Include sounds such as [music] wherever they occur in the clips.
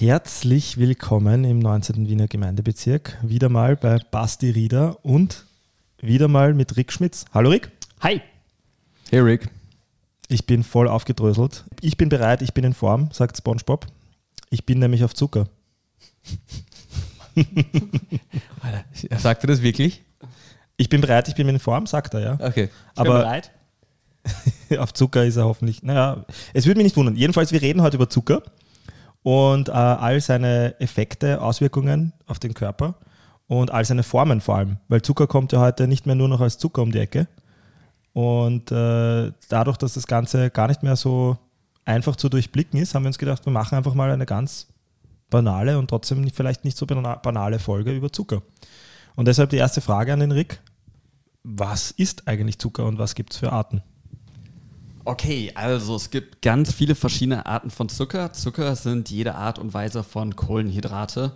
Herzlich willkommen im 19. Wiener Gemeindebezirk. Wieder mal bei Basti Rieder und wieder mal mit Rick Schmitz. Hallo Rick. Hi. Hey Rick. Ich bin voll aufgedröselt. Ich bin bereit, ich bin in Form, sagt SpongeBob. Ich bin nämlich auf Zucker. [laughs] Alter, sagt er das wirklich? Ich bin bereit, ich bin in Form, sagt er, ja. Okay. Ich bin Aber bereit. [laughs] auf Zucker ist er hoffentlich. Naja, es würde mich nicht wundern. Jedenfalls, wir reden heute über Zucker und äh, all seine Effekte, Auswirkungen auf den Körper und all seine Formen vor allem. Weil Zucker kommt ja heute nicht mehr nur noch als Zucker um die Ecke. Und äh, dadurch, dass das Ganze gar nicht mehr so einfach zu durchblicken ist, haben wir uns gedacht, wir machen einfach mal eine ganz banale und trotzdem vielleicht nicht so bana- banale Folge über Zucker. Und deshalb die erste Frage an den Rick. Was ist eigentlich Zucker und was gibt es für Arten? Okay, also es gibt ganz viele verschiedene Arten von Zucker. Zucker sind jede Art und Weise von Kohlenhydrate.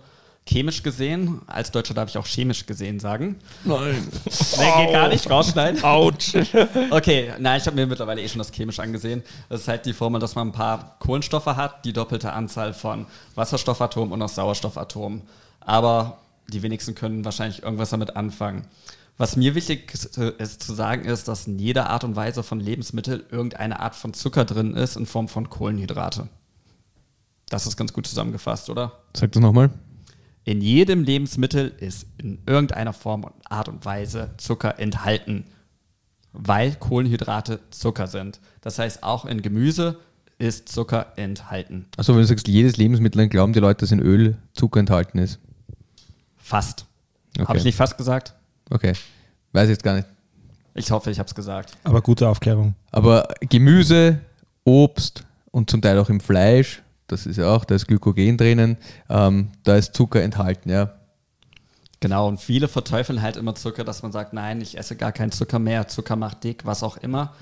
Chemisch gesehen, als Deutscher darf ich auch chemisch gesehen sagen. Nein. [laughs] Nee, geht gar nicht, rausschneiden. Autsch. Okay, nein, ich habe mir mittlerweile eh schon das chemisch angesehen. Das ist halt die Formel, dass man ein paar Kohlenstoffe hat, die doppelte Anzahl von Wasserstoffatomen und auch Sauerstoffatomen. Aber die wenigsten können wahrscheinlich irgendwas damit anfangen. Was mir wichtig ist zu sagen, ist, dass in jeder Art und Weise von Lebensmittel irgendeine Art von Zucker drin ist in Form von Kohlenhydrate. Das ist ganz gut zusammengefasst, oder? Sag das nochmal. In jedem Lebensmittel ist in irgendeiner Form und Art und Weise Zucker enthalten, weil Kohlenhydrate Zucker sind. Das heißt, auch in Gemüse ist Zucker enthalten. Also wenn du sagst, jedes Lebensmittel, dann glauben die Leute, dass in Öl Zucker enthalten ist. Fast. Okay. Habe ich nicht fast gesagt? Okay. Weiß ich jetzt gar nicht. Ich hoffe, ich habe es gesagt. Aber gute Aufklärung. Aber Gemüse, Obst und zum Teil auch im Fleisch, das ist ja auch, da ist Glykogen drinnen, ähm, da ist Zucker enthalten, ja. Genau, und viele verteufeln halt immer Zucker, dass man sagt, nein, ich esse gar keinen Zucker mehr, Zucker macht dick, was auch immer.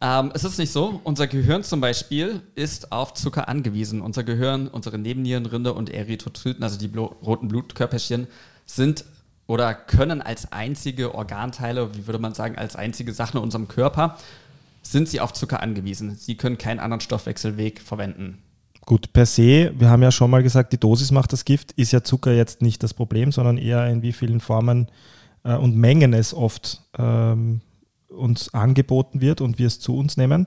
Ähm, es ist nicht so. Unser Gehirn zum Beispiel ist auf Zucker angewiesen. Unser Gehirn, unsere Nebennierenrinde und Erythrozyten, also die blo- roten Blutkörperchen, sind oder können als einzige Organteile, wie würde man sagen, als einzige Sachen in unserem Körper, sind sie auf Zucker angewiesen. Sie können keinen anderen Stoffwechselweg verwenden. Gut, per se, wir haben ja schon mal gesagt, die Dosis macht das Gift, ist ja Zucker jetzt nicht das Problem, sondern eher in wie vielen Formen äh, und Mengen es oft ähm, uns angeboten wird und wir es zu uns nehmen.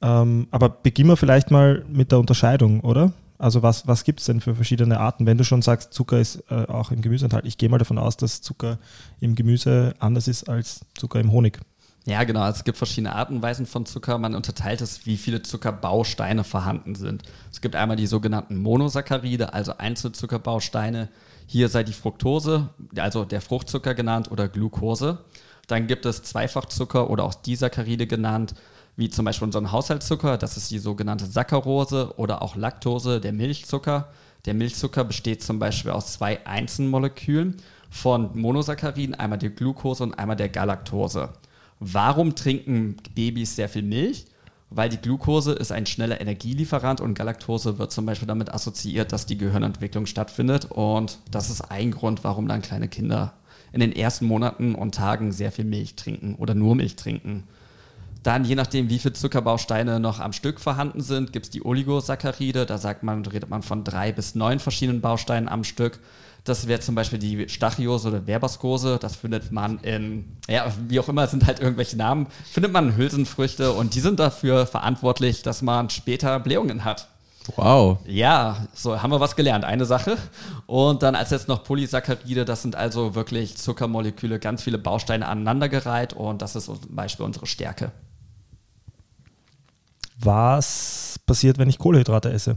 Ähm, aber beginnen wir vielleicht mal mit der Unterscheidung, oder? Also was, was gibt es denn für verschiedene Arten? Wenn du schon sagst, Zucker ist äh, auch im Gemüse enthalten. Ich gehe mal davon aus, dass Zucker im Gemüse anders ist als Zucker im Honig. Ja, genau. Es gibt verschiedene Arten und Weisen von Zucker. Man unterteilt es, wie viele Zuckerbausteine vorhanden sind. Es gibt einmal die sogenannten Monosaccharide, also Einzelzuckerbausteine. Hier sei die Fructose, also der Fruchtzucker genannt, oder Glucose. Dann gibt es Zweifachzucker oder auch Disaccharide genannt, wie zum Beispiel unseren Haushaltszucker. Das ist die sogenannte Saccharose oder auch Laktose, der Milchzucker. Der Milchzucker besteht zum Beispiel aus zwei Einzelmolekülen von Monosacchariden, einmal der Glucose und einmal der Galaktose. Warum trinken Babys sehr viel Milch? Weil die Glucose ist ein schneller Energielieferant und Galaktose wird zum Beispiel damit assoziiert, dass die Gehirnentwicklung stattfindet. Und das ist ein Grund, warum dann kleine Kinder in den ersten Monaten und Tagen sehr viel Milch trinken oder nur Milch trinken. Dann, je nachdem, wie viele Zuckerbausteine noch am Stück vorhanden sind, gibt es die Oligosaccharide. Da sagt man, redet man von drei bis neun verschiedenen Bausteinen am Stück. Das wäre zum Beispiel die Stachyose oder Verbaskose. Das findet man in, ja, wie auch immer, sind halt irgendwelche Namen, findet man Hülsenfrüchte und die sind dafür verantwortlich, dass man später Blähungen hat. Wow. Ja, so haben wir was gelernt. Eine Sache. Und dann als jetzt noch Polysaccharide, das sind also wirklich Zuckermoleküle, ganz viele Bausteine aneinandergereiht und das ist zum Beispiel unsere Stärke. Was passiert, wenn ich Kohlenhydrate esse?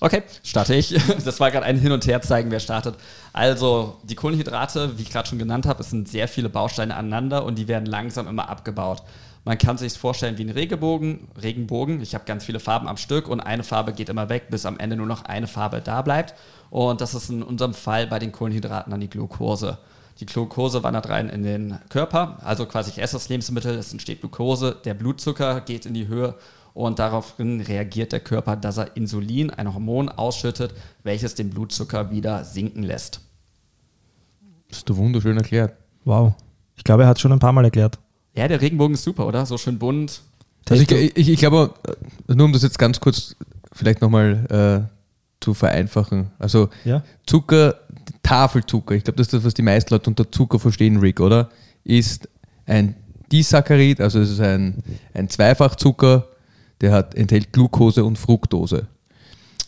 Okay, starte ich. [laughs] Das war gerade ein Hin und Her zeigen, wer startet. Also, die Kohlenhydrate, wie ich gerade schon genannt habe, es sind sehr viele Bausteine aneinander und die werden langsam immer abgebaut. Man kann sich vorstellen wie ein Regenbogen. Regenbogen. Ich habe ganz viele Farben am Stück und eine Farbe geht immer weg, bis am Ende nur noch eine Farbe da bleibt. Und das ist in unserem Fall bei den Kohlenhydraten dann die Glucose. Die Glucose wandert rein in den Körper, also quasi ich esse das Lebensmittel, es entsteht Glucose, der Blutzucker geht in die Höhe und daraufhin reagiert der Körper, dass er Insulin, ein Hormon, ausschüttet, welches den Blutzucker wieder sinken lässt. Das hast du wunderschön erklärt. Wow. Ich glaube, er hat schon ein paar Mal erklärt. Ja, der Regenbogen ist super, oder? So schön bunt. Also ich, ich, ich glaube, äh, nur um das jetzt ganz kurz vielleicht nochmal äh, zu vereinfachen. Also Ja. Zucker, Tafelzucker, ich glaube, das ist das, was die meisten Leute unter Zucker verstehen, Rick, oder? Ist ein Disaccharid, also es ist ein, ein Zweifachzucker, der hat, enthält Glucose und Fructose.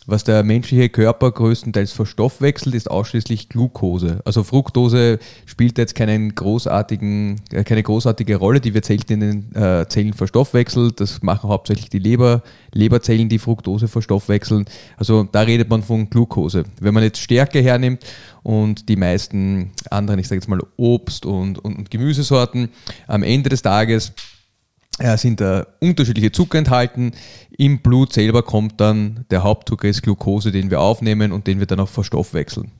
Was der menschliche Körper größtenteils verstoffwechselt, ist ausschließlich Glucose. Also Fructose spielt jetzt keinen großartigen, äh, keine großartige Rolle, die wird selten in den äh, Zellen verstoffwechselt. Das machen hauptsächlich die Leber, Leberzellen, die Fructose verstoffwechseln. Also da redet man von Glucose. Wenn man jetzt Stärke hernimmt und die meisten anderen, ich sage jetzt mal Obst und, und, und Gemüsesorten, am Ende des Tages sind da unterschiedliche Zucker enthalten. Im Blut selber kommt dann der Hauptzucker ist Glucose, den wir aufnehmen und den wir dann auch verstoffwechseln.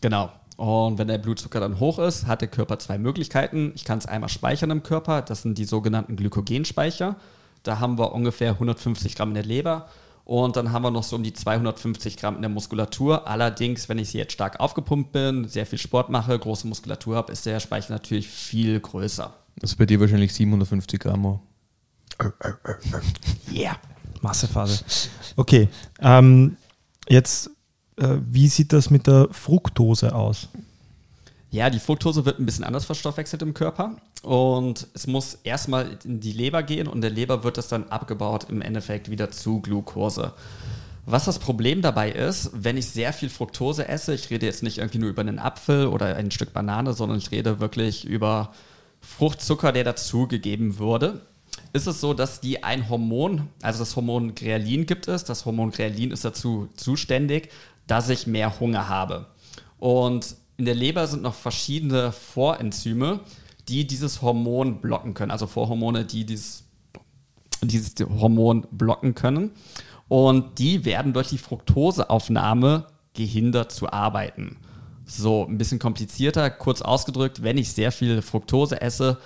Genau. Und wenn der Blutzucker dann hoch ist, hat der Körper zwei Möglichkeiten. Ich kann es einmal speichern im Körper, das sind die sogenannten Glykogenspeicher. Da haben wir ungefähr 150 Gramm in der Leber und dann haben wir noch so um die 250 Gramm in der Muskulatur. Allerdings, wenn ich jetzt stark aufgepumpt bin, sehr viel Sport mache, große Muskulatur habe, ist der Speicher natürlich viel größer. Das ist bei dir wahrscheinlich 750 Gramm. auch. [laughs] Yeah. Massephase. Okay. Ähm, jetzt, äh, wie sieht das mit der Fructose aus? Ja, die Fructose wird ein bisschen anders verstoffwechselt im Körper und es muss erstmal in die Leber gehen und der Leber wird das dann abgebaut im Endeffekt wieder zu Glucose. Was das Problem dabei ist, wenn ich sehr viel Fructose esse, ich rede jetzt nicht irgendwie nur über einen Apfel oder ein Stück Banane, sondern ich rede wirklich über Fruchtzucker, der dazugegeben wurde, ist es so, dass die ein Hormon, also das Hormon Grelin gibt es, das Hormon Grelin ist dazu zuständig, dass ich mehr Hunger habe. Und in der Leber sind noch verschiedene Vorenzyme, die dieses Hormon blocken können, also Vorhormone, die dieses, dieses Hormon blocken können. Und die werden durch die Fructoseaufnahme gehindert zu arbeiten. So, ein bisschen komplizierter, kurz ausgedrückt, wenn ich sehr viel Fructose esse,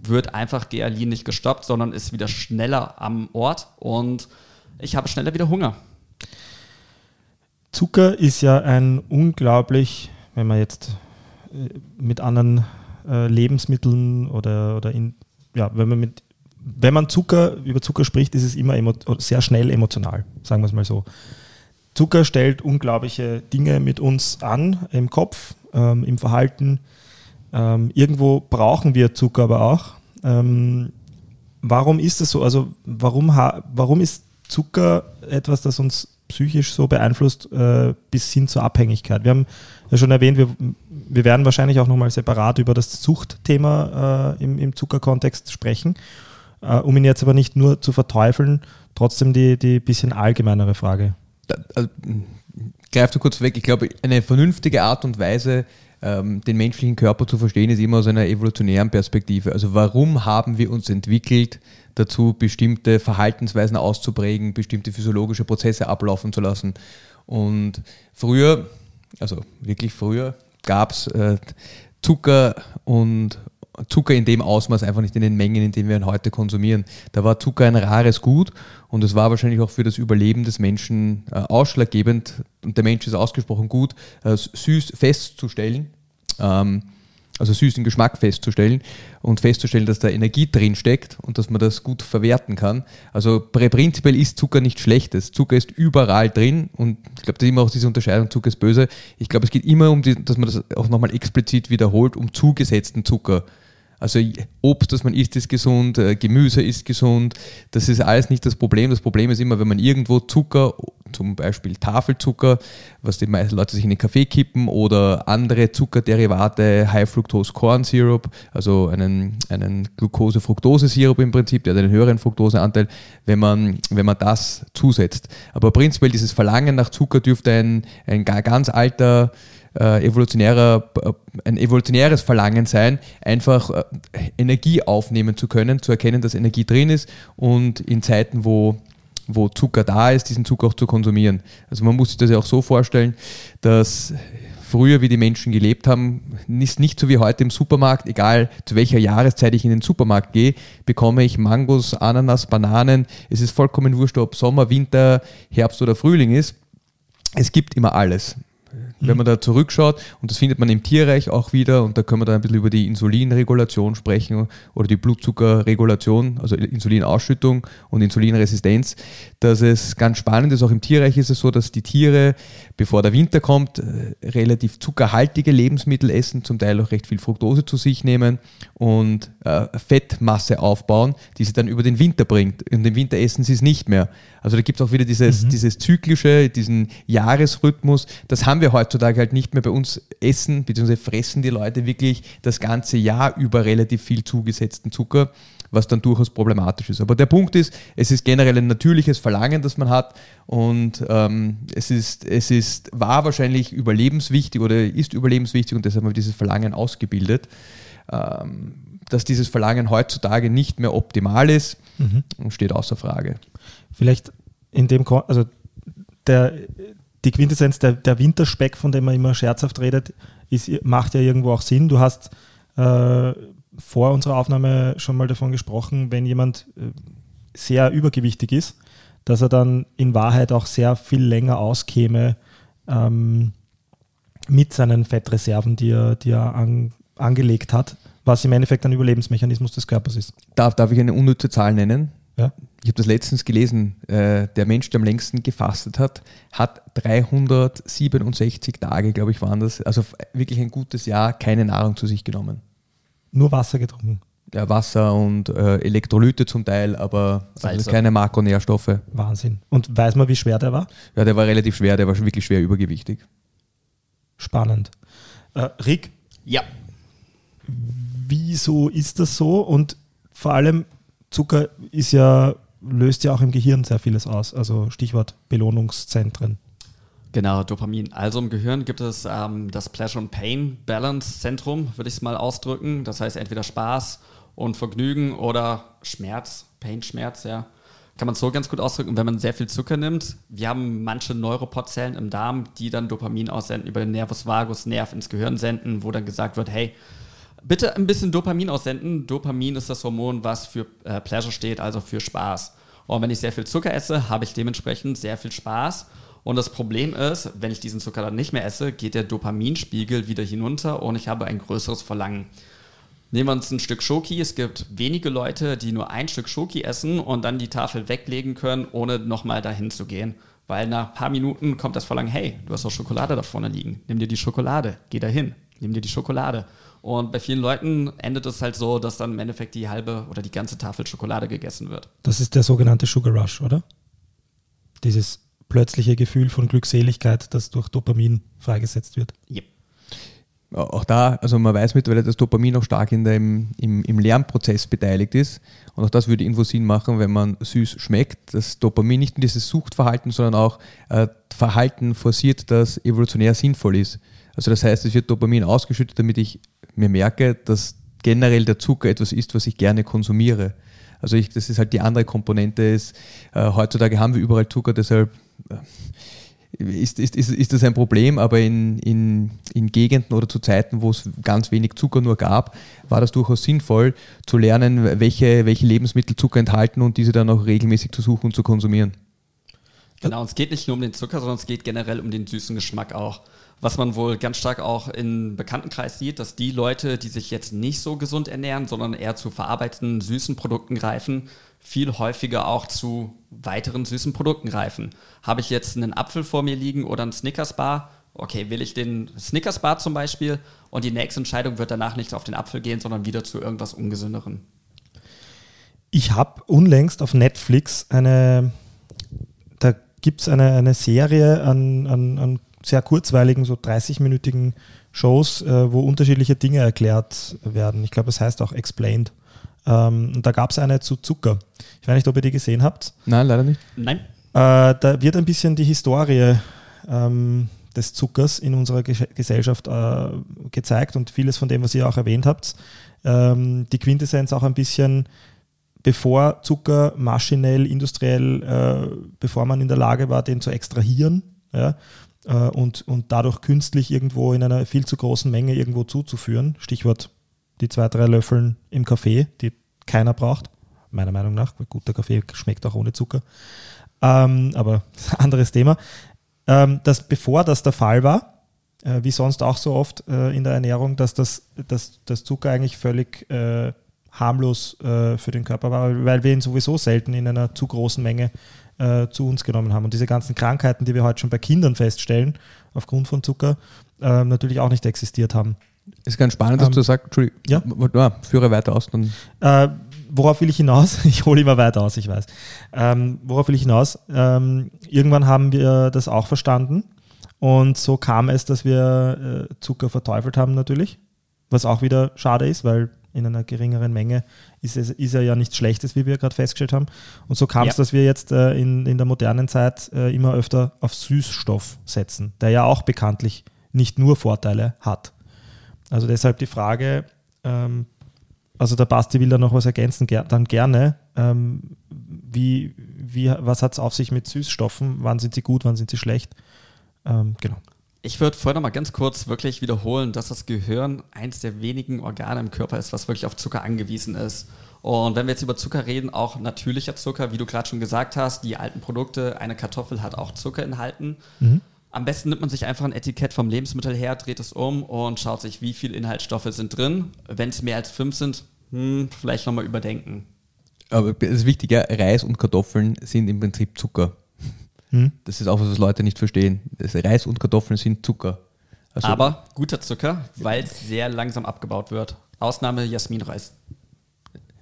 wird einfach Gealin nicht gestoppt, sondern ist wieder schneller am Ort und ich habe schneller wieder Hunger. Zucker ist ja ein unglaublich, wenn man jetzt äh, mit anderen äh, Lebensmitteln oder, oder in, ja, wenn man mit wenn man Zucker über Zucker spricht, ist es immer sehr schnell emotional, sagen wir es mal so. Zucker stellt unglaubliche Dinge mit uns an, im Kopf, ähm, im Verhalten. Ähm, irgendwo brauchen wir Zucker aber auch. Ähm, warum ist das so? Also warum, warum ist Zucker etwas, das uns psychisch so beeinflusst äh, bis hin zur Abhängigkeit? Wir haben ja schon erwähnt, wir, wir werden wahrscheinlich auch nochmal separat über das Suchtthema äh, im, im Zuckerkontext sprechen. Äh, um ihn jetzt aber nicht nur zu verteufeln, trotzdem die, die bisschen allgemeinere Frage. Also, greif du kurz weg. Ich glaube, eine vernünftige Art und Weise, ähm, den menschlichen Körper zu verstehen, ist immer aus einer evolutionären Perspektive. Also warum haben wir uns entwickelt, dazu bestimmte Verhaltensweisen auszuprägen, bestimmte physiologische Prozesse ablaufen zu lassen? Und früher, also wirklich früher, gab es äh, Zucker und Zucker in dem Ausmaß einfach nicht in den Mengen, in denen wir ihn heute konsumieren. Da war Zucker ein rares Gut und es war wahrscheinlich auch für das Überleben des Menschen äh, ausschlaggebend und der Mensch ist ausgesprochen gut, äh, süß festzustellen, ähm, also süßen Geschmack festzustellen und festzustellen, dass da Energie drin steckt und dass man das gut verwerten kann. Also prinzipiell ist Zucker nicht schlechtes. Zucker ist überall drin und ich glaube, das ist immer auch diese Unterscheidung, Zucker ist böse. Ich glaube, es geht immer um, die, dass man das auch nochmal explizit wiederholt, um zugesetzten Zucker. Also Obst, das man isst, ist gesund, äh, Gemüse ist gesund. Das ist alles nicht das Problem. Das Problem ist immer, wenn man irgendwo Zucker, zum Beispiel Tafelzucker, was die meisten Leute sich in den Kaffee kippen oder andere Zuckerderivate, High Fructose Corn Syrup, also einen, einen Glucose-Fructose-Sirup im Prinzip, der hat einen höheren Fructoseanteil, wenn man, wenn man das zusetzt. Aber prinzipiell dieses Verlangen nach Zucker dürfte ein, ein ga- ganz alter äh, evolutionärer, äh, ein evolutionäres Verlangen sein, einfach äh, Energie aufnehmen zu können, zu erkennen, dass Energie drin ist und in Zeiten, wo, wo Zucker da ist, diesen Zucker auch zu konsumieren. Also man muss sich das ja auch so vorstellen, dass früher, wie die Menschen gelebt haben, ist nicht so wie heute im Supermarkt, egal zu welcher Jahreszeit ich in den Supermarkt gehe, bekomme ich Mangos, Ananas, Bananen. Es ist vollkommen wurscht, ob Sommer, Winter, Herbst oder Frühling ist. Es gibt immer alles. Wenn man da zurückschaut, und das findet man im Tierreich auch wieder, und da können wir dann ein bisschen über die Insulinregulation sprechen oder die Blutzuckerregulation, also Insulinausschüttung und Insulinresistenz, dass es ganz spannend ist, auch im Tierreich ist es so, dass die Tiere, bevor der Winter kommt, äh, relativ zuckerhaltige Lebensmittel essen, zum Teil auch recht viel Fructose zu sich nehmen. Und äh, Fettmasse aufbauen, die sie dann über den Winter bringt. Und im Winter essen sie es nicht mehr. Also da gibt es auch wieder dieses, mhm. dieses zyklische, diesen Jahresrhythmus. Das haben wir heutzutage halt nicht mehr bei uns essen, beziehungsweise fressen die Leute wirklich das ganze Jahr über relativ viel zugesetzten Zucker, was dann durchaus problematisch ist. Aber der Punkt ist, es ist generell ein natürliches Verlangen, das man hat und ähm, es, ist, es ist, war wahrscheinlich überlebenswichtig oder ist überlebenswichtig und deshalb haben wir dieses Verlangen ausgebildet. Ähm, dass dieses Verlangen heutzutage nicht mehr optimal ist, mhm. steht außer Frage. Vielleicht in dem, also der, die Quintessenz, der, der Winterspeck, von dem man immer scherzhaft redet, ist, macht ja irgendwo auch Sinn. Du hast äh, vor unserer Aufnahme schon mal davon gesprochen, wenn jemand äh, sehr übergewichtig ist, dass er dann in Wahrheit auch sehr viel länger auskäme ähm, mit seinen Fettreserven, die er, die er an, angelegt hat, was im Endeffekt ein Überlebensmechanismus des Körpers ist. Darf, darf ich eine unnütze Zahl nennen? Ja. Ich habe das letztens gelesen. Äh, der Mensch, der am längsten gefastet hat, hat 367 Tage, glaube ich, waren das. Also wirklich ein gutes Jahr, keine Nahrung zu sich genommen. Nur Wasser getrunken. Ja, Wasser und äh, Elektrolyte zum Teil, aber also keine Makronährstoffe. Wahnsinn. Und weiß man, wie schwer der war? Ja, der war relativ schwer, der war wirklich schwer übergewichtig. Spannend. Äh, Rick? Ja. Wieso ist das so? Und vor allem, Zucker ist ja, löst ja auch im Gehirn sehr vieles aus. Also Stichwort Belohnungszentren. Genau, Dopamin. Also im Gehirn gibt es ähm, das Pleasure and Pain Balance Zentrum, würde ich es mal ausdrücken. Das heißt entweder Spaß und Vergnügen oder Schmerz, Pain, Schmerz, ja. Kann man so ganz gut ausdrücken, wenn man sehr viel Zucker nimmt. Wir haben manche Neuropodzellen im Darm, die dann Dopamin aussenden, über den Nervus vagus, Nerv ins Gehirn senden, wo dann gesagt wird, hey, bitte ein bisschen Dopamin aussenden. Dopamin ist das Hormon, was für äh, Pleasure steht, also für Spaß. Und wenn ich sehr viel Zucker esse, habe ich dementsprechend sehr viel Spaß. Und das Problem ist, wenn ich diesen Zucker dann nicht mehr esse, geht der Dopaminspiegel wieder hinunter und ich habe ein größeres Verlangen. Nehmen wir uns ein Stück Schoki. Es gibt wenige Leute, die nur ein Stück Schoki essen und dann die Tafel weglegen können, ohne nochmal dahin zu gehen. Weil nach ein paar Minuten kommt das Verlangen, hey, du hast doch Schokolade da vorne liegen. Nimm dir die Schokolade, geh dahin, nimm dir die Schokolade. Und bei vielen Leuten endet es halt so, dass dann im Endeffekt die halbe oder die ganze Tafel Schokolade gegessen wird. Das ist der sogenannte Sugar Rush, oder? Dieses plötzliche Gefühl von Glückseligkeit, das durch Dopamin freigesetzt wird. Yep. Auch da, also man weiß mittlerweile, dass Dopamin auch stark in dem, im, im Lernprozess beteiligt ist. Und auch das würde irgendwo Sinn machen, wenn man süß schmeckt, dass Dopamin nicht nur dieses Suchtverhalten, sondern auch äh, Verhalten forciert, das evolutionär sinnvoll ist. Also das heißt, es wird Dopamin ausgeschüttet, damit ich mir merke, dass generell der Zucker etwas ist, was ich gerne konsumiere. Also ich, das ist halt die andere Komponente. Ist, äh, heutzutage haben wir überall Zucker, deshalb äh, ist, ist, ist, ist das ein Problem, aber in, in, in Gegenden oder zu Zeiten, wo es ganz wenig Zucker nur gab, war das durchaus sinnvoll zu lernen, welche, welche Lebensmittel Zucker enthalten und diese dann auch regelmäßig zu suchen und zu konsumieren. Genau, und es geht nicht nur um den Zucker, sondern es geht generell um den süßen Geschmack auch was man wohl ganz stark auch im Bekanntenkreis sieht, dass die Leute, die sich jetzt nicht so gesund ernähren, sondern eher zu verarbeiteten süßen Produkten greifen, viel häufiger auch zu weiteren süßen Produkten greifen. Habe ich jetzt einen Apfel vor mir liegen oder einen Snickersbar? Okay, will ich den Snickersbar zum Beispiel? Und die nächste Entscheidung wird danach nicht auf den Apfel gehen, sondern wieder zu irgendwas Ungesünderen. Ich habe unlängst auf Netflix eine, da gibt es eine, eine Serie an, an, an sehr kurzweiligen, so 30-minütigen Shows, äh, wo unterschiedliche Dinge erklärt werden. Ich glaube, es heißt auch Explained. Ähm, und da gab es eine zu Zucker. Ich weiß nicht, ob ihr die gesehen habt. Nein, leider nicht. Nein. Äh, da wird ein bisschen die Historie ähm, des Zuckers in unserer Ge Gesellschaft äh, gezeigt und vieles von dem, was ihr auch erwähnt habt. Ähm, die Quintessenz auch ein bisschen, bevor Zucker maschinell, industriell, äh, bevor man in der Lage war, den zu extrahieren, ja, und, und dadurch künstlich irgendwo in einer viel zu großen Menge irgendwo zuzuführen. Stichwort die zwei, drei Löffeln im Kaffee, die keiner braucht, meiner Meinung nach, weil guter Kaffee schmeckt auch ohne Zucker. Ähm, aber [laughs] anderes Thema. Ähm, dass bevor das der Fall war, äh, wie sonst auch so oft äh, in der Ernährung, dass das, dass, das Zucker eigentlich völlig äh, harmlos äh, für den Körper war, weil wir ihn sowieso selten in einer zu großen Menge äh, zu uns genommen haben. Und diese ganzen Krankheiten, die wir heute schon bei Kindern feststellen, aufgrund von Zucker, äh, natürlich auch nicht existiert haben. Ist ganz spannend, dass Ähm, du sagst, Entschuldigung, ja? ja, führe weiter aus. Dann Äh, worauf will ich hinaus? [laughs] Ich hole immer weiter aus, ich weiß. Ähm, worauf will ich hinaus? Ähm, irgendwann haben wir das auch verstanden und so kam es, dass wir äh, Zucker verteufelt haben natürlich, was auch wieder schade ist, weil in einer geringeren Menge ist, es, ist er ja nichts Schlechtes, wie wir gerade festgestellt haben. Und so kam es, Ja. dass wir jetzt äh, in, in der modernen Zeit äh, immer öfter auf Süßstoff setzen, der ja auch bekanntlich nicht nur Vorteile hat. Also deshalb die Frage, ähm, also der Basti will da noch was ergänzen, ger dann gerne. Ähm, wie, wie, was hat es auf sich mit Süßstoffen? Wann sind sie gut, wann sind sie schlecht? Ähm, genau. Ich würde vorher noch mal ganz kurz wirklich wiederholen, dass das Gehirn eins der wenigen Organe im Körper ist, was wirklich auf Zucker angewiesen ist. Und wenn wir jetzt über Zucker reden, auch natürlicher Zucker, wie du gerade schon gesagt hast, die alten Produkte, eine Kartoffel hat auch Zucker enthalten. Am besten nimmt man sich einfach ein Etikett vom Lebensmittel her, dreht es um und schaut sich, wie viele Inhaltsstoffe sind drin. Wenn es mehr als fünf sind, hm, vielleicht nochmal überdenken. Aber das ist wichtig, ja, Reis und Kartoffeln sind im Prinzip Zucker. Hm? Das ist auch was, was Leute nicht verstehen. Das Reis und Kartoffeln sind Zucker. Also, Aber guter Zucker, weil es sehr langsam abgebaut wird. Ausnahme Jasminreis.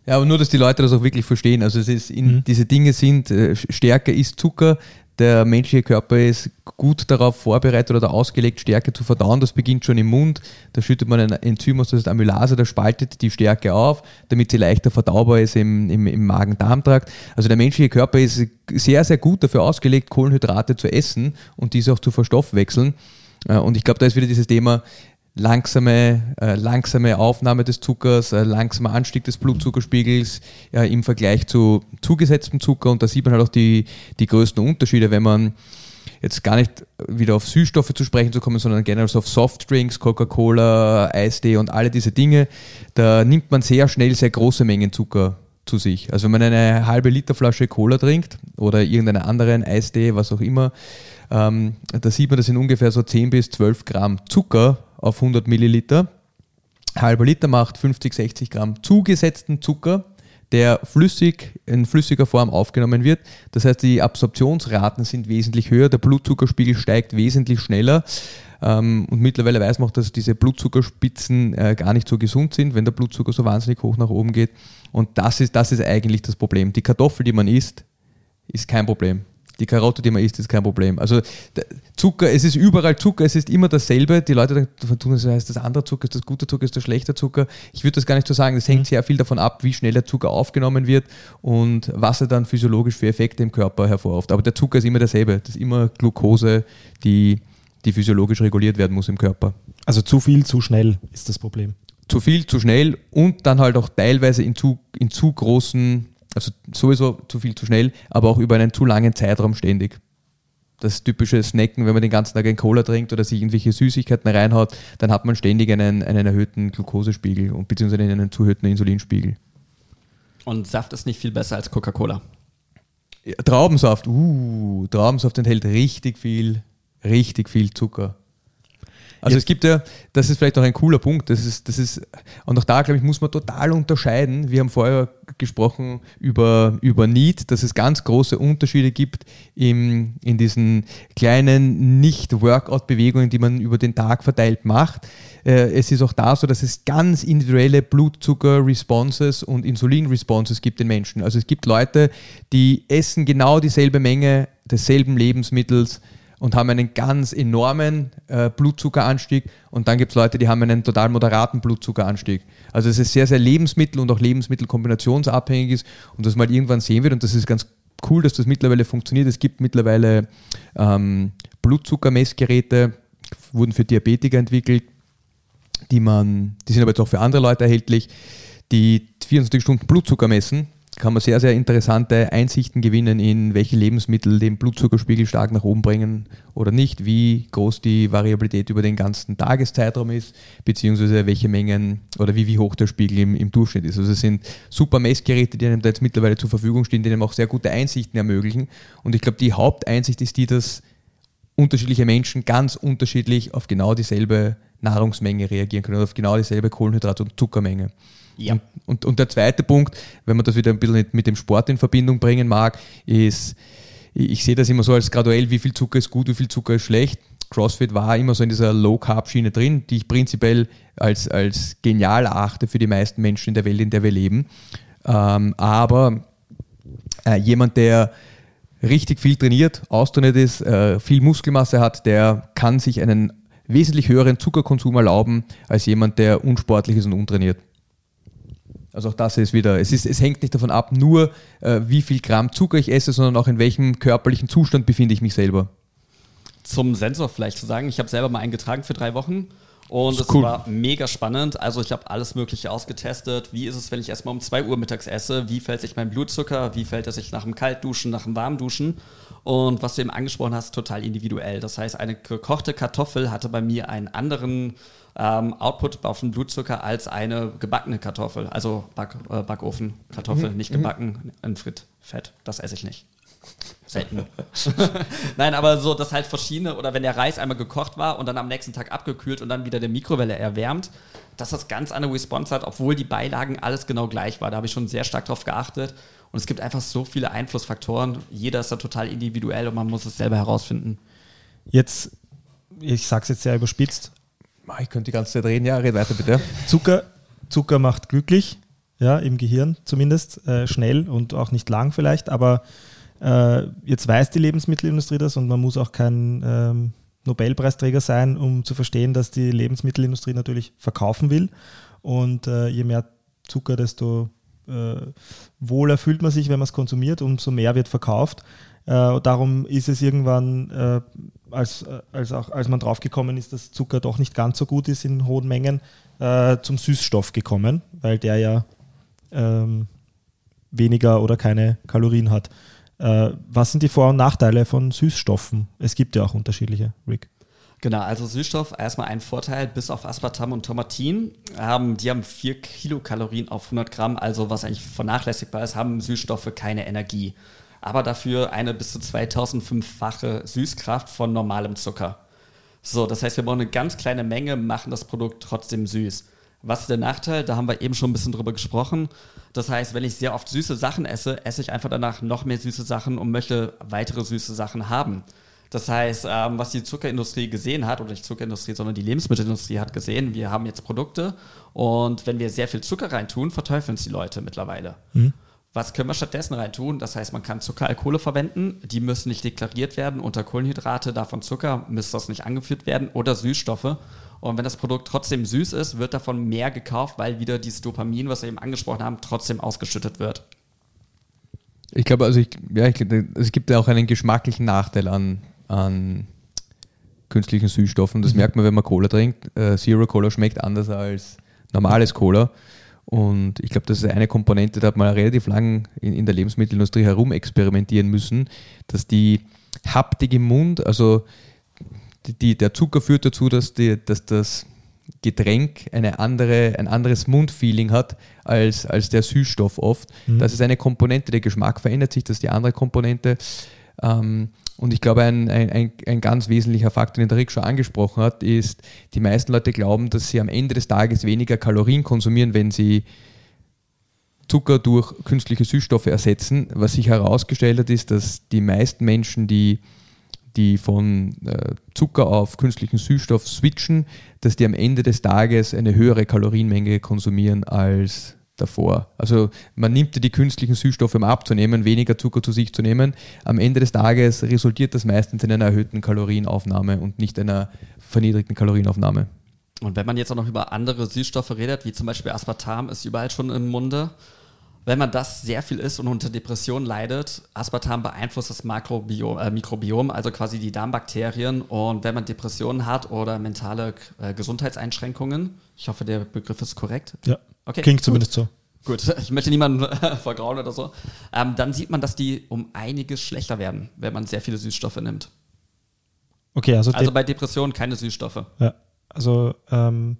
Ja, aber nur, dass die Leute das auch wirklich verstehen. Also es ist in, diese Dinge sind, äh, Stärke ist Zucker, der menschliche Körper ist gut darauf vorbereitet oder ausgelegt, Stärke zu verdauen. Das beginnt schon im Mund. Da schüttet man ein Enzym aus, das ist Amylase, das spaltet die Stärke auf, damit sie leichter verdaubar ist im, im, im Magen-Darm-Trakt. Also der menschliche Körper ist sehr, sehr gut dafür ausgelegt, Kohlenhydrate zu essen und diese auch zu verstoffwechseln. Äh, Und ich glaube, da ist wieder dieses Thema, langsame, äh, langsame Aufnahme des Zuckers, äh, langsamer Anstieg des Blutzuckerspiegels ja, im Vergleich zu zugesetztem Zucker. Und da sieht man halt auch die, die größten Unterschiede, wenn man jetzt gar nicht wieder auf Süßstoffe zu sprechen zu kommen, sondern generell auf Softdrinks, Coca-Cola, Eistee und alle diese Dinge, da nimmt man sehr schnell sehr große Mengen Zucker zu sich. Also wenn man eine halbe Liter Flasche Cola trinkt oder irgendeinen anderen Eistee, was auch immer, ähm, da sieht man, das sind ungefähr so 10 bis 12 Gramm Zucker auf 100 Milliliter. Halber Liter macht 50, 60 Gramm zugesetzten Zucker, der flüssig, in flüssiger Form aufgenommen wird. Das heißt, die Absorptionsraten sind wesentlich höher, der Blutzuckerspiegel steigt wesentlich schneller. Ähm, und mittlerweile weiß man auch, dass diese Blutzuckerspitzen äh, gar nicht so gesund sind, wenn der Blutzucker so wahnsinnig hoch nach oben geht. Und das ist, das ist eigentlich das Problem. Die Kartoffel, die man isst, ist kein Problem. Die Karotte, die man isst, ist kein Problem. Also Zucker, es ist überall Zucker, es ist immer dasselbe. Die Leute dann tun das, heißt das andere Zucker, ist das gute Zucker, ist das schlechte Zucker. Ich würde das gar nicht so sagen. Das hängt sehr viel davon ab, wie schnell der Zucker aufgenommen wird und was er dann physiologisch für Effekte im Körper hervorruft. Aber der Zucker ist immer derselbe. Das ist immer Glucose, die, die physiologisch reguliert werden muss im Körper. Also zu viel, zu schnell ist das Problem. Zu viel, zu schnell und dann halt auch teilweise in zu, in zu großen, also sowieso zu viel, zu schnell, aber auch über einen zu langen Zeitraum ständig. Das typische Snacken, wenn man den ganzen Tag einen Cola trinkt oder sich irgendwelche Süßigkeiten reinhaut, dann hat man ständig einen, einen erhöhten Glukosespiegel und beziehungsweise einen zu erhöhten Insulinspiegel. Und Saft ist nicht viel besser als Coca-Cola. Ja, Traubensaft, uh, Traubensaft enthält richtig viel, richtig viel Zucker. Also Jetzt- es gibt ja, das ist vielleicht auch ein cooler Punkt, das ist, das ist, und auch da, glaube ich, muss man total unterscheiden. Wir haben vorher gesprochen über, über Need, dass es ganz große Unterschiede gibt im, in diesen kleinen Nicht-Workout-Bewegungen, die man über den Tag verteilt macht. Äh, Es ist auch da so, dass es ganz individuelle Blutzucker-Responses und Insulin-Responses gibt den Menschen. Also es gibt Leute, die essen genau dieselbe Menge desselben Lebensmittels und haben einen ganz enormen äh, Blutzuckeranstieg und dann gibt es Leute, die haben einen total moderaten Blutzuckeranstieg. Also es ist sehr, sehr lebensmittel- und auch lebensmittelkombinationsabhängig ist und das mal irgendwann sehen wird und das ist ganz cool, dass das mittlerweile funktioniert. Es gibt mittlerweile ähm, Blutzuckermessgeräte, wurden für Diabetiker entwickelt, die man, die sind aber jetzt auch für andere Leute erhältlich, die 24 Stunden Blutzucker messen, kann man sehr, sehr interessante Einsichten gewinnen in welche Lebensmittel den Blutzuckerspiegel stark nach oben bringen oder nicht, wie groß die Variabilität über den ganzen Tageszeitraum ist, beziehungsweise welche Mengen oder wie, wie hoch der Spiegel im, im Durchschnitt ist. Also es sind super Messgeräte, die einem da jetzt mittlerweile zur Verfügung stehen, die einem auch sehr gute Einsichten ermöglichen. Und ich glaube, die Haupteinsicht ist die, dass unterschiedliche Menschen ganz unterschiedlich auf genau dieselbe Nahrungsmenge reagieren können, auf genau dieselbe Kohlenhydrat- und Zuckermenge. Ja. Und, und, der zweite Punkt, wenn man das wieder ein bisschen mit dem Sport in Verbindung bringen mag, ist, ich, ich sehe das immer so als graduell, wie viel Zucker ist gut, wie viel Zucker ist schlecht. CrossFit war immer so in dieser Low-Carb-Schiene drin, die ich prinzipiell als, als genial erachte für die meisten Menschen in der Welt, in der wir leben. Ähm, aber äh, jemand, der richtig viel trainiert, austrainiert ist, äh, viel Muskelmasse hat, der kann sich einen wesentlich höheren Zuckerkonsum erlauben als jemand, der unsportlich ist und untrainiert. Also auch das ist wieder, es, ist, es hängt nicht davon ab, nur äh, wie viel Gramm Zucker ich esse, sondern auch in welchem körperlichen Zustand befinde ich mich selber. Zum Sensor vielleicht zu sagen, ich habe selber mal eingetragen für drei Wochen und es cool. war mega spannend. Also ich habe alles Mögliche ausgetestet. Wie ist es, wenn ich erstmal um 2 Uhr mittags esse? Wie fällt sich mein Blutzucker? Wie fällt es sich nach dem Kaltduschen, nach dem Warmduschen? Und was du eben angesprochen hast, total individuell. Das heißt, eine gekochte Kartoffel hatte bei mir einen anderen ähm, Output auf den Blutzucker als eine gebackene Kartoffel. Also Back, äh, Backofenkartoffel, mhm. nicht mhm. gebacken in Fett. Das esse ich nicht. Selten. [laughs] Nein, aber so, dass halt verschiedene, oder wenn der Reis einmal gekocht war und dann am nächsten Tag abgekühlt und dann wieder der Mikrowelle erwärmt, dass das ganz andere Response hat, obwohl die Beilagen alles genau gleich war. Da habe ich schon sehr stark drauf geachtet. Und es gibt einfach so viele Einflussfaktoren. Jeder ist da total individuell und man muss es selber herausfinden. Jetzt, ich sage es jetzt sehr überspitzt. Ich könnte die ganze Zeit reden, ja, red weiter bitte. Zucker, Zucker macht glücklich, ja, im Gehirn zumindest, äh, schnell und auch nicht lang vielleicht, aber äh, jetzt weiß die Lebensmittelindustrie das und man muss auch kein ähm, Nobelpreisträger sein, um zu verstehen, dass die Lebensmittelindustrie natürlich verkaufen will. Und äh, je mehr Zucker, desto äh, wohler fühlt man sich, wenn man es konsumiert, umso mehr wird verkauft. Äh, darum ist es irgendwann, äh, als, äh, als, auch, als man draufgekommen ist, dass Zucker doch nicht ganz so gut ist in hohen Mengen, äh, zum Süßstoff gekommen, weil der ja ähm, weniger oder keine Kalorien hat. Äh, was sind die Vor- und Nachteile von Süßstoffen? Es gibt ja auch unterschiedliche, Rick. Genau, also Süßstoff, erstmal ein Vorteil, bis auf Aspartam und Tomatin, haben, die haben 4 Kilokalorien auf 100 Gramm, also was eigentlich vernachlässigbar ist, haben Süßstoffe keine Energie. Aber dafür eine bis zu 2005-fache Süßkraft von normalem Zucker. So, das heißt, wir brauchen eine ganz kleine Menge, machen das Produkt trotzdem süß. Was ist der Nachteil? Da haben wir eben schon ein bisschen drüber gesprochen. Das heißt, wenn ich sehr oft süße Sachen esse, esse ich einfach danach noch mehr süße Sachen und möchte weitere süße Sachen haben. Das heißt, ähm, was die Zuckerindustrie gesehen hat, oder nicht Zuckerindustrie, sondern die Lebensmittelindustrie hat gesehen, wir haben jetzt Produkte und wenn wir sehr viel Zucker reintun, verteufeln es die Leute mittlerweile. Mhm. Was können wir stattdessen reintun? Das heißt, man kann Zuckeralkohole verwenden, die müssen nicht deklariert werden. Unter Kohlenhydrate, davon Zucker, müsste das nicht angeführt werden oder Süßstoffe. Und wenn das Produkt trotzdem süß ist, wird davon mehr gekauft, weil wieder dieses Dopamin, was wir eben angesprochen haben, trotzdem ausgeschüttet wird. Ich glaube, also ich, ja, ich, es gibt ja auch einen geschmacklichen Nachteil an, an künstlichen Süßstoffen. Das mhm. merkt man, wenn man Cola trinkt. Äh, Zero Cola schmeckt anders als normales Cola. Und ich glaube, das ist eine Komponente, da hat man relativ lang in, in der Lebensmittelindustrie herumexperimentieren müssen, dass die Haptik im Mund, also die, der Zucker führt dazu, dass, die, dass das Getränk eine andere, ein anderes Mundfeeling hat als, als der Süßstoff oft. Mhm. Das ist eine Komponente, der Geschmack verändert sich, das ist die andere Komponente. Ähm, und ich glaube, ein, ein, ein ganz wesentlicher Faktor, den der Rick schon angesprochen hat, ist, die meisten Leute glauben, dass sie am Ende des Tages weniger Kalorien konsumieren, wenn sie Zucker durch künstliche Süßstoffe ersetzen. Was sich herausgestellt hat, ist, dass die meisten Menschen, die die von äh, Zucker auf künstlichen Süßstoff switchen, dass die am Ende des Tages eine höhere Kalorienmenge konsumieren als davor. Also man nimmt die künstlichen Süßstoffe, um abzunehmen, weniger Zucker zu sich zu nehmen. Am Ende des Tages resultiert das meistens in einer erhöhten Kalorienaufnahme und nicht einer verniedrigten Kalorienaufnahme. Und wenn man jetzt auch noch über andere Süßstoffe redet, wie zum Beispiel Aspartam, ist überall schon im Munde wenn man das sehr viel isst und unter Depressionen leidet, Aspartam beeinflusst das Makrobiom, äh, Mikrobiom, also quasi die Darmbakterien. Und wenn man Depressionen hat oder mentale äh, Gesundheitseinschränkungen, ich hoffe, der Begriff ist korrekt. Ja, okay, klingt gut. zumindest so. Gut, [laughs] ich möchte niemanden vergrauen oder so. Ähm, dann sieht man, dass die um einiges schlechter werden, wenn man sehr viele Süßstoffe nimmt. Okay, also, also bei Depressionen keine Süßstoffe. Ja, also ähm,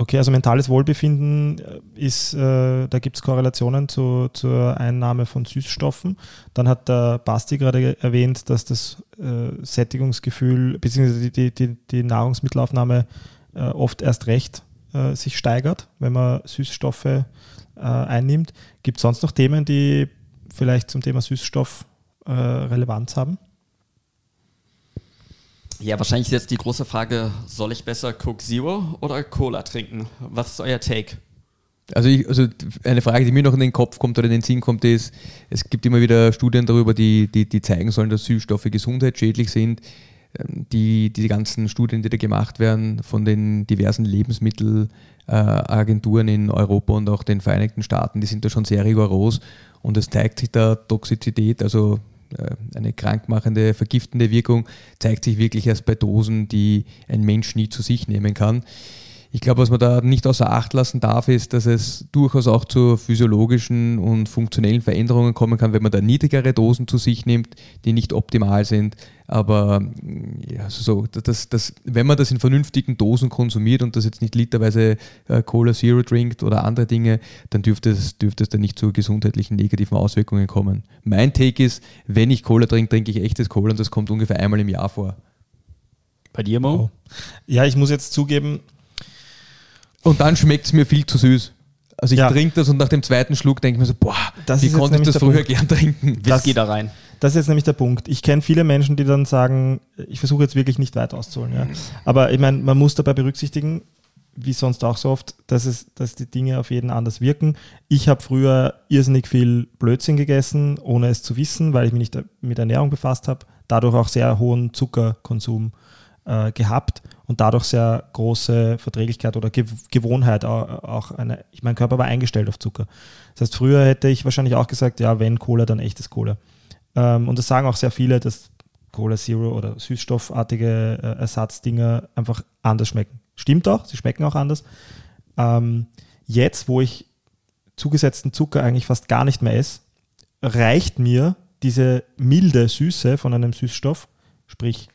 Okay, also mentales Wohlbefinden äh, ist, äh, da gibt es Korrelationen zu, zur Einnahme von Süßstoffen. Dann hat der Basti gerade erwähnt, dass das äh, Sättigungsgefühl bzw. Die, die, die, Nahrungsmittelaufnahme äh, oft erst recht äh, sich steigert, wenn man Süßstoffe äh, einnimmt. Gibt es sonst noch Themen, die vielleicht zum Thema Süßstoff Relevanz haben? Ja, wahrscheinlich ist jetzt die große Frage, soll ich besser Coke Zero oder Cola trinken? Was ist euer Take? Also, ich, also eine Frage, die mir noch in den Kopf kommt oder in den Sinn kommt, ist, es gibt immer wieder Studien darüber, die, die, die zeigen sollen, dass Süßstoffe gesundheitsschädlich sind. Ähm, die, die ganzen Studien, die da gemacht werden von den diversen Lebensmittelagenturen in Europa und auch den Vereinigten Staaten, die sind da schon sehr rigoros und es zeigt sich da Toxizität, also äh, eine krankmachende, vergiftende Wirkung zeigt sich wirklich erst bei Dosen, die ein Mensch nie zu sich nehmen kann. Ich glaube, was man da nicht außer Acht lassen darf, ist, dass es durchaus auch zu physiologischen und funktionellen Veränderungen kommen kann, wenn man da niedrigere Dosen zu sich nimmt, die nicht optimal sind. Aber ja, also so, das, das, wenn man das in vernünftigen Dosen konsumiert und das jetzt nicht literweise äh, Cola Zero trinkt oder andere Dinge, dann dürfte es, dürfte es dann nicht zu gesundheitlichen negativen Auswirkungen kommen. Mein Take ist, wenn ich Cola trinke, trinke ich echtes Cola und das kommt ungefähr einmal im Jahr vor. Bei dir, Mo? Oh. Ja, ich muss jetzt zugeben, und dann schmeckt es mir viel zu süß. Also ich ja. trinke das und nach dem zweiten Schluck denke ich mir so, boah, das wie konnte ich das früher Punkt. gern trinken? Das geht da rein. Das ist jetzt nämlich der Punkt. Ich kenne viele Menschen, die dann sagen, ich versuche jetzt wirklich nicht weit auszuholen. Ja. Aber ich meine, man muss dabei berücksichtigen, wie sonst auch so oft, dass, es, dass die Dinge auf jeden anders wirken. Ich habe früher irrsinnig viel Blödsinn gegessen, ohne es zu wissen, weil ich mich nicht mit Ernährung befasst habe. Dadurch auch sehr hohen Zuckerkonsum äh, gehabt und dadurch sehr große Verträglichkeit oder Gewohnheit auch eine, ich mein Körper war eingestellt auf Zucker. Das heißt, früher hätte ich wahrscheinlich auch gesagt, ja, wenn Cola, dann echtes Cola. Ähm, und das sagen auch sehr viele, dass Cola Zero oder süßstoffartige äh, Ersatzdinger einfach anders schmecken. Stimmt auch, sie schmecken auch anders. Ähm, jetzt, wo ich zugesetzten Zucker eigentlich fast gar nicht mehr esse, reicht mir diese milde Süße von einem Süßstoff, sprich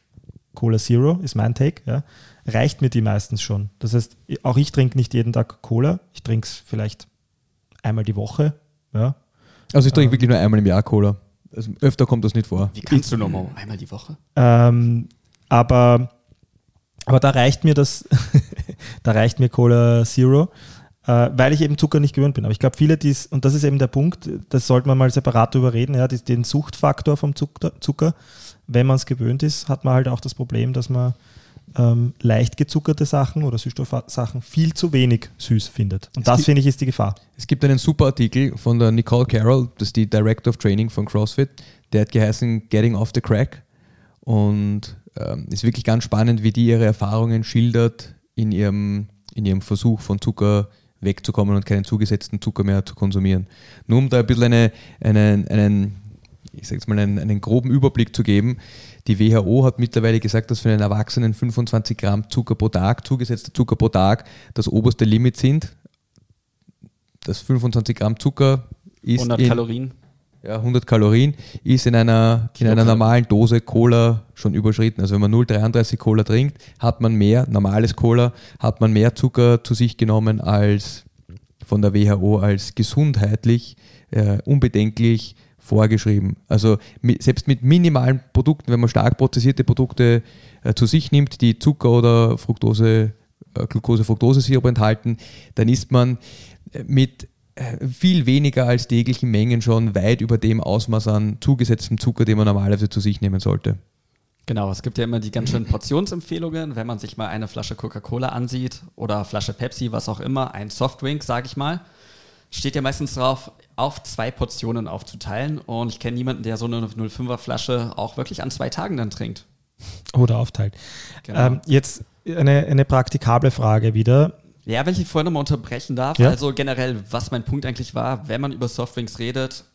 Cola Zero ist mein Take, ja, reicht mir die meistens schon. Das heißt, auch ich trinke nicht jeden Tag Cola. Ich trinke es vielleicht einmal die Woche. Ja. Also ich trinke ähm, wirklich nur einmal im Jahr Cola. Also öfter kommt das nicht vor. Wie kannst du nochmal einmal die Woche? Ähm, aber, aber da reicht mir das, [laughs] da reicht mir Cola Zero, äh, weil ich eben Zucker nicht gewöhnt bin. Aber ich glaube, viele, die und das ist eben der Punkt, das sollte man mal separat darüber reden, ja, den Suchtfaktor vom Zucker, Zucker wenn man es gewöhnt ist, hat man halt auch das Problem, dass man ähm, leicht gezuckerte Sachen oder Süßstoffsachen viel zu wenig süß findet. Und es das, finde ich, ist die Gefahr. Es gibt einen super Artikel von der Nicole Carroll, das ist die Director of Training von CrossFit, der hat geheißen Getting Off the Crack und ähm, ist wirklich ganz spannend, wie die ihre Erfahrungen schildert in ihrem, in ihrem Versuch von Zucker wegzukommen und keinen zugesetzten Zucker mehr zu konsumieren. Nur um da ein bisschen eine, einen, einen ich sage jetzt mal, einen, einen groben Überblick zu geben. Die WHO hat mittlerweile gesagt, dass für einen Erwachsenen 25 Gramm Zucker pro Tag, zugesetzter Zucker pro Tag, das oberste Limit sind. Das 25 Gramm Zucker ist 100 in, Kalorien. Ja, 100 Kalorien ist in einer, in einer normalen Dose Cola schon überschritten. Also wenn man 0,33 Cola trinkt, hat man mehr, normales Cola, hat man mehr Zucker zu sich genommen als von der WHO als gesundheitlich äh, unbedenklich vorgeschrieben. Also selbst mit minimalen Produkten, wenn man stark prozessierte Produkte äh, zu sich nimmt, die Zucker oder Fructose, äh, Glucose-Fructose-Sirup enthalten, dann ist man äh, mit äh, viel weniger als täglichen Mengen schon weit über dem Ausmaß an zugesetztem Zucker, den man normalerweise zu sich nehmen sollte. Genau, es gibt ja immer die ganz schönen Portionsempfehlungen, wenn man sich mal eine Flasche Coca-Cola ansieht oder Flasche Pepsi, was auch immer, ein Softdrink, sage ich mal steht ja meistens drauf, auf zwei Portionen aufzuteilen. Und ich kenne niemanden, der so eine 05er Flasche auch wirklich an zwei Tagen dann trinkt. Oder aufteilt. Genau. Ähm, jetzt eine, eine praktikable Frage wieder. Ja, wenn ich vorher nochmal unterbrechen darf. Ja? Also generell, was mein Punkt eigentlich war, wenn man über Softdrinks redet,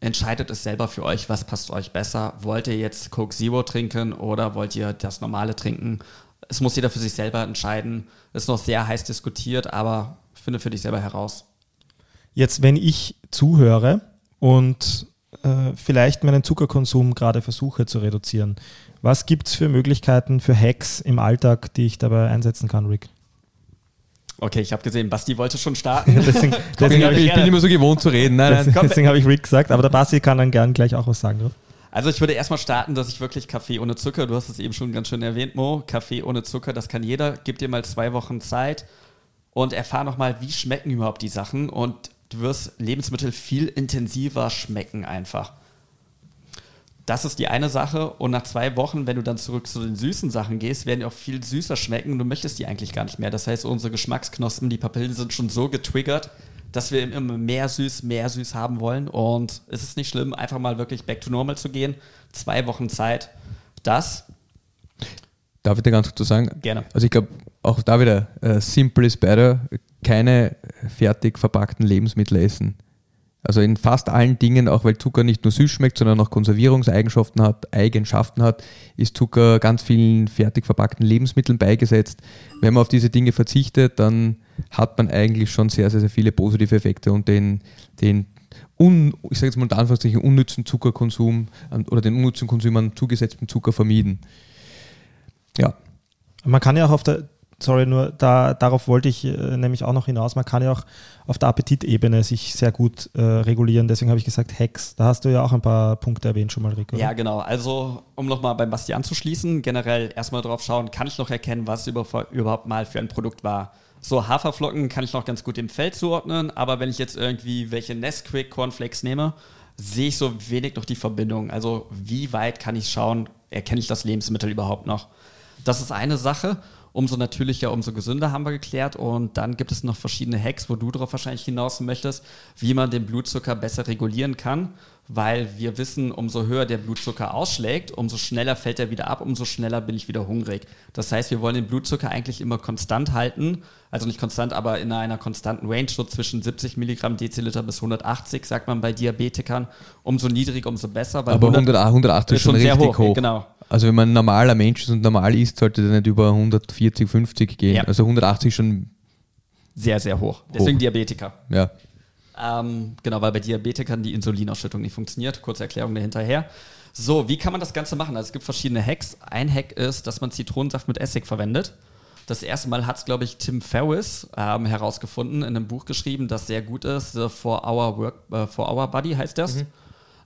entscheidet es selber für euch, was passt euch besser. Wollt ihr jetzt Coke Zero trinken oder wollt ihr das normale trinken? Es muss jeder für sich selber entscheiden. Ist noch sehr heiß diskutiert, aber finde für dich selber heraus. Jetzt, wenn ich zuhöre und äh, vielleicht meinen Zuckerkonsum gerade versuche zu reduzieren, was gibt es für Möglichkeiten, für Hacks im Alltag, die ich dabei einsetzen kann, Rick? Okay, ich habe gesehen, Basti wollte schon [laughs] starten. deswegen Deswegen ich, ich bin immer so gewohnt zu reden. Nein, nein. deswegen, deswegen habe ich Rick gesagt, aber der Basti kann dann gern gleich auch was sagen. Drauf. Also ich würde erstmal starten, dass ich wirklich Kaffee ohne Zucker, du hast es eben schon ganz schön erwähnt, Mo, Kaffee ohne Zucker, das kann jeder. Gib dir mal zwei Wochen Zeit und erfahr nochmal, wie schmecken überhaupt die Sachen und du wirst Lebensmittel viel intensiver schmecken einfach. Das ist die eine Sache und nach zwei Wochen, wenn du dann zurück zu den süßen Sachen gehst, werden die auch viel süßer schmecken und du möchtest die eigentlich gar nicht mehr. Das heißt, unsere Geschmacksknospen, die Papillen sind schon so getriggert, dass wir immer mehr süß, mehr süß haben wollen. Und es ist nicht schlimm, einfach mal wirklich back to normal zu gehen. Zwei Wochen Zeit. Das Darf ich dir ganz kurz sagen? gerne. Also ich glaube, auch da wieder, äh, simple is better, keine fertig verpackten Lebensmittel essen. Also in fast allen Dingen, auch weil Zucker nicht nur süß schmeckt, sondern auch Konservierungseigenschaften hat, Eigenschaften hat, ist Zucker ganz vielen fertig verpackten Lebensmitteln beigesetzt. Wenn man auf diese Dinge verzichtet, dann hat man eigentlich schon sehr, sehr, sehr viele positive Effekte und den, den un, ich sage jetzt mal unter Anführungszeichen, unnützen Zuckerkonsum oder den unnützen Konsum an zugesetztem Zucker vermieden. Ja, Man kann ja auch auf der, sorry, nur da, darauf wollte ich äh, nämlich auch noch hinaus, man kann ja auch auf der Appetitebene sich sehr gut äh, regulieren. Deswegen habe ich gesagt Hacks. Da hast du ja auch ein paar Punkte erwähnt schon mal, Rico. Ja, genau. Also, um nochmal beim Basti anzuschließen, generell erstmal drauf schauen, kann ich noch erkennen, was über, überhaupt mal für ein Produkt war. So, Haferflocken kann ich noch ganz gut dem Feld zuordnen, aber wenn ich jetzt irgendwie welche Nesquik Cornflakes nehme, sehe ich so wenig noch die Verbindung. Also, wie weit kann ich schauen, erkenne ich das Lebensmittel überhaupt noch? Das ist eine Sache. Umso natürlicher, umso gesünder haben wir geklärt. Und dann gibt es noch verschiedene Hacks, wo du darauf wahrscheinlich hinaus möchtest, wie man den Blutzucker besser regulieren kann. Weil wir wissen, umso höher der Blutzucker ausschlägt, umso schneller fällt er wieder ab, umso schneller bin ich wieder hungrig. Das heißt, wir wollen den Blutzucker eigentlich immer konstant halten. Also nicht konstant, aber in einer konstanten Range, so zwischen 70 Milligramm Deziliter bis 180, sagt man bei Diabetikern. Umso niedriger, umso besser. Weil aber 100 100, 180 ist schon sehr richtig hoch. Genau. Also wenn man ein normaler Mensch ist und normal isst, sollte der nicht über 140, 50 gehen. Ja. Also 180 schon, Sehr, sehr hoch. Deswegen Hoch. Diabetiker. ja. Ähm, genau, weil bei Diabetikern die Insulinausschüttung nicht funktioniert. Kurze Erklärung dahinterher. So, wie kann man das Ganze machen? Also es gibt verschiedene Hacks. Ein Hack ist, dass man Zitronensaft mit Essig verwendet. Das erste Mal hat es, glaube ich, Tim Ferriss ähm, herausgefunden, in einem Buch geschrieben, das sehr gut ist. The For Our, Work, äh, For Our Body heißt das.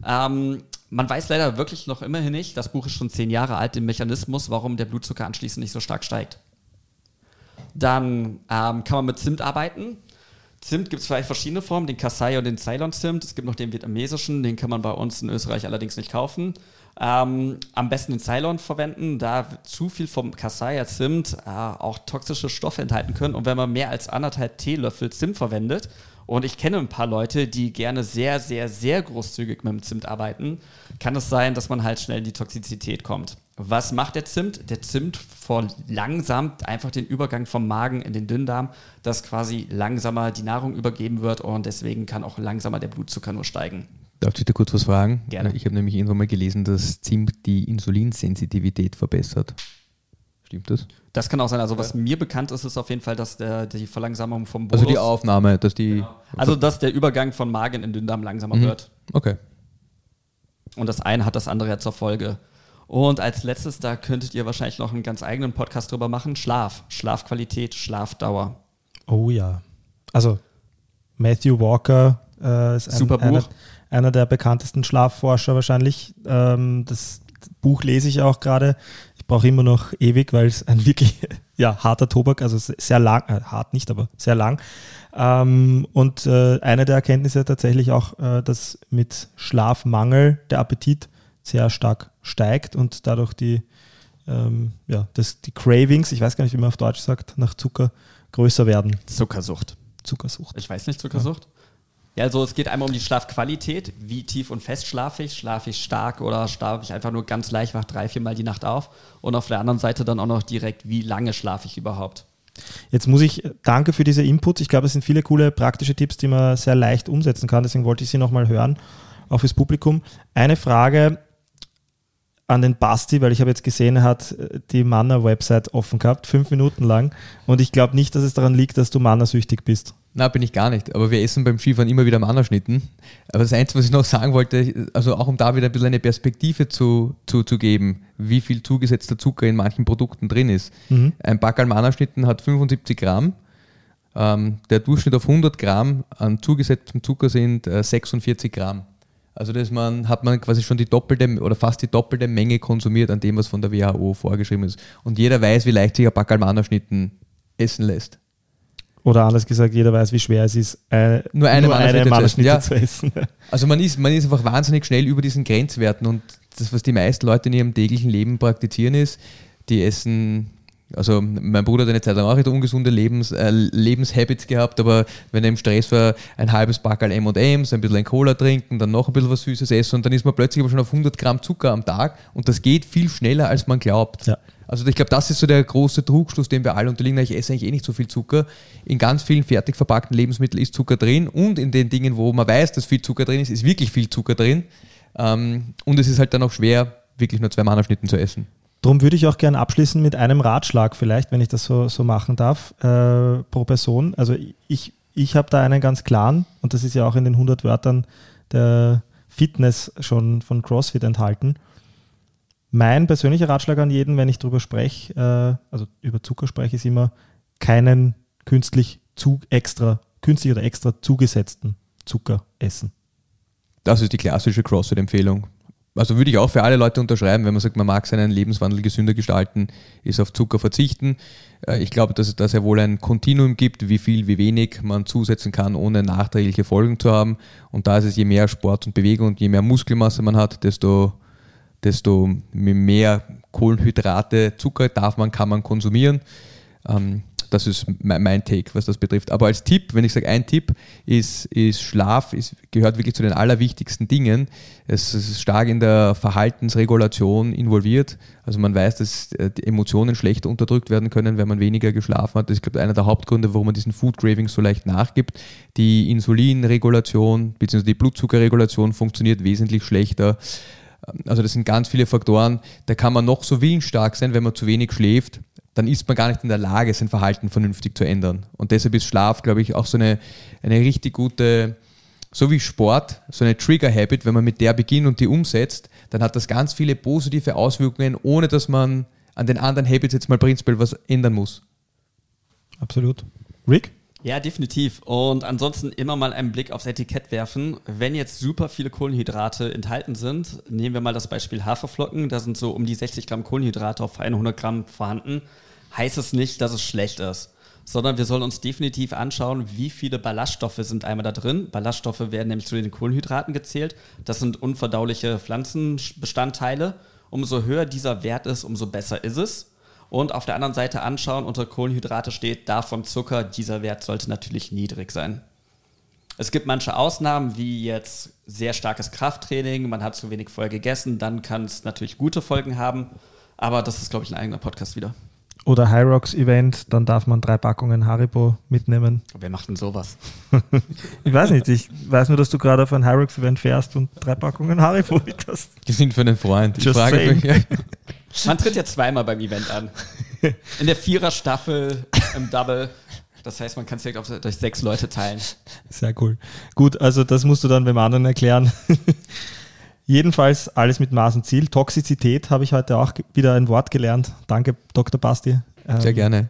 Ähm, man weiß leider wirklich noch immerhin nicht, das Buch ist schon zehn Jahre alt, den Mechanismus, warum der Blutzucker anschließend nicht so stark steigt. Dann ähm, kann man mit Zimt arbeiten. Zimt gibt es vielleicht verschiedene Formen, den Kasai und den Ceylon-Zimt. Es gibt noch den vietnamesischen, den kann man bei uns in Österreich allerdings nicht kaufen. Ähm, am besten den Ceylon verwenden, da zu viel vom Kasai Zimt äh, auch toxische Stoffe enthalten können. Und wenn man mehr als anderthalb Teelöffel Zimt verwendet, und ich kenne ein paar Leute, die gerne sehr, sehr, sehr großzügig mit dem Zimt arbeiten, kann es sein, dass man halt schnell in die Toxizität kommt. Was macht der Zimt? Der Zimt verlangsamt einfach den Übergang vom Magen in den Dünndarm, dass quasi langsamer die Nahrung übergeben wird und deswegen kann auch langsamer der Blutzucker nur steigen. Darf ich da kurz was fragen? Gerne. Ich habe nämlich irgendwann mal gelesen, dass Zimt die Insulinsensitivität verbessert. Stimmt das? Das kann auch sein. Also was mir bekannt ist, ist auf jeden Fall, dass der, die Verlangsamung vom Also Bolus, die Aufnahme, dass die. also dass der Übergang von Magen in Dünndarm langsamer Mhm. wird. Okay. Und das eine hat das andere ja zur Folge. Und als letztes, da könntet ihr wahrscheinlich noch einen ganz eigenen Podcast drüber machen, Schlaf. Schlafqualität, Schlafdauer. Oh ja. Also Matthew Walker äh, ist ein, Super Buch. Einer, einer der bekanntesten Schlafforscher wahrscheinlich. Ähm, das Buch lese ich auch gerade. Brauche immer noch ewig, weil es ein [laughs] wirklich ja, harter Tobak, also se- sehr lang, äh, hart nicht, aber sehr lang. Ähm, und äh, eine der Erkenntnisse tatsächlich auch, äh, dass mit Schlafmangel der Appetit sehr stark steigt und dadurch die, ähm, ja, das, die Cravings, ich weiß gar nicht, wie man auf Deutsch sagt, nach Zucker größer werden. Zuckersucht. Zuckersucht. Ich weiß nicht, Zuckersucht? Ja, also es geht einmal um die Schlafqualität. Wie tief und fest schlafe ich? Schlafe ich stark oder schlafe ich einfach nur ganz leicht, wach drei, viermal die Nacht auf? Und auf der anderen Seite dann auch noch direkt, wie lange schlafe ich überhaupt? Jetzt muss ich, danke für diese Inputs. Ich glaube, es sind viele coole praktische Tipps, die man sehr leicht umsetzen kann. Deswegen wollte ich sie nochmal hören, auch fürs Publikum. Eine Frage an den Basti, weil ich habe jetzt gesehen, er hat äh, die Manna-Website offen gehabt, fünf Minuten lang. Und ich glaube nicht, dass es daran liegt, dass du Manna-süchtig bist. Na, bin ich gar nicht. Aber wir essen beim Skifahren immer wieder Mannerschnitten. Aber das Einzige, was ich noch sagen wollte, also auch um da wieder ein bisschen eine Perspektive zu, zu, zu geben, wie viel zugesetzter Zucker in manchen Produkten drin ist. Mhm. Ein Backerl Mannerschnitten hat 75 Gramm Ähm, der Durchschnitt auf 100 Gramm an zugesetztem Zucker sind äh, 46 Gramm. Also das man, hat man quasi schon die doppelte oder fast die doppelte Menge konsumiert an dem, was von der WHO vorgeschrieben ist. Und jeder weiß, wie leicht sich ein Pack Almana-Schnitten essen lässt. Oder anders gesagt, jeder weiß, wie schwer es ist, äh, Nur eine Mannerschnitte Mannerschnitte Ja. zu essen. [laughs] Also man ist, man ist einfach wahnsinnig schnell über diesen Grenzwerten und das, was die meisten Leute in ihrem täglichen Leben praktizieren, ist, die essen, also mein Bruder hat eine Zeit lang auch nicht ungesunde Lebens, äh, Lebenshabits gehabt, aber wenn er im Stress war, ein halbes Packerl M&M's, ein bisschen ein Cola trinken, dann noch ein bisschen was Süßes essen und dann ist man plötzlich aber schon auf 100 Gramm Zucker am Tag und das geht viel schneller, als man glaubt. Ja. Also ich glaube, das ist so der große Trugschluss, dem wir alle unterliegen. Ich esse eigentlich eh nicht so viel Zucker. In ganz vielen fertig verpackten Lebensmitteln ist Zucker drin und in den Dingen, wo man weiß, dass viel Zucker drin ist, ist wirklich viel Zucker drin. Ähm, und es ist halt dann auch schwer, wirklich nur zwei Mannerschnitten zu essen. Darum würde ich auch gerne abschließen mit einem Ratschlag vielleicht, wenn ich das so, so machen darf, äh, pro Person. Also ich, ich habe da einen ganz klaren, und das ist ja auch in den 100 Wörtern der Fitness schon von CrossFit enthalten. Mein persönlicher Ratschlag an jeden, wenn ich darüber spreche, äh, also über Zucker spreche, ist immer keinen künstlich zu extra, künstlich oder extra zugesetzten Zucker essen. Das ist die klassische CrossFit-Empfehlung. Also würde ich auch für alle Leute unterschreiben, wenn man sagt, man mag seinen Lebenswandel gesünder gestalten, ist auf Zucker verzichten. Äh, Ich glaube, dass es da sehr wohl ein Kontinuum gibt, wie viel, wie wenig man zusetzen kann, ohne nachträgliche Folgen zu haben. Und da ist es, je mehr Sport und Bewegung und je mehr Muskelmasse man hat, desto, desto mehr Kohlenhydrate, Zucker darf man, kann man konsumieren. Ähm, das ist mein Take, was das betrifft. Aber als Tipp, wenn ich sage, ein Tipp ist, ist Schlaf, ist, gehört wirklich zu den allerwichtigsten Dingen. Es ist stark in der Verhaltensregulation involviert. Also man weiß, dass äh, die Emotionen schlechter unterdrückt werden können, wenn man weniger geschlafen hat. Das ist, glaube ich, einer der Hauptgründe, warum man diesen Food Cravings so leicht nachgibt. Die Insulinregulation bzw. die Blutzuckerregulation funktioniert wesentlich schlechter. Also das sind ganz viele Faktoren. Da kann man noch so willensstark sein, wenn man zu wenig schläft, dann ist man gar nicht in der Lage, sein Verhalten vernünftig zu ändern. Und deshalb ist Schlaf, glaube ich, auch so eine, eine richtig gute, so wie Sport, so eine Trigger-Habit, wenn man mit der beginnt und die umsetzt, dann hat das ganz viele positive Auswirkungen, ohne dass man an den anderen Habits jetzt mal prinzipiell was ändern muss. Absolut. Rick? Ja, definitiv. Und ansonsten immer mal einen Blick aufs Etikett werfen. Wenn jetzt super viele Kohlenhydrate enthalten sind, nehmen wir mal das Beispiel Haferflocken, da sind so um die 60 Gramm Kohlenhydrate auf 100 Gramm vorhanden, heißt es nicht, dass es schlecht ist. Sondern wir sollen uns definitiv anschauen, wie viele Ballaststoffe sind einmal da drin. Ballaststoffe werden nämlich zu den Kohlenhydraten gezählt. Das sind unverdauliche Pflanzenbestandteile. Umso höher dieser Wert ist, umso besser ist es. Und auf der anderen Seite anschauen, unter Kohlenhydrate steht davon Zucker. Dieser Wert sollte natürlich niedrig sein. Es gibt manche Ausnahmen, wie jetzt sehr starkes Krafttraining, man hat zu wenig vorher gegessen, dann kann es natürlich gute Folgen haben. Aber das ist, glaube ich, ein eigener Podcast wieder. Oder High Rocks Event, dann darf man drei Packungen Haribo mitnehmen. Wer macht denn sowas? [laughs] Ich weiß nicht, ich weiß nur, dass du gerade auf ein High Rocks Event fährst und drei Packungen Haribo mit hast. Die sind für einen Freund. Ich Just frage saying. mich, [laughs] Man tritt ja zweimal beim Event an. In der Vierer-Staffel im Double. Das heißt, man kann es direkt auf, durch sechs Leute teilen. Sehr cool. Gut, also das musst du dann beim anderen erklären. [laughs] Jedenfalls alles mit Maß und Ziel. Toxizität habe ich heute auch wieder ein Wort gelernt. Danke, Dr. Basti. Ähm, sehr gerne.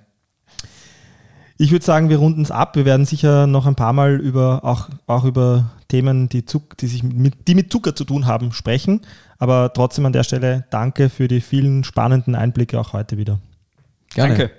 Ich würde sagen, wir runden es ab. Wir werden sicher noch ein paar Mal über auch, auch über Themen, die, Zuck, die, sich mit, die mit Zucker zu tun haben, sprechen. Aber trotzdem an der Stelle danke für die vielen spannenden Einblicke auch heute wieder. Gerne. Danke.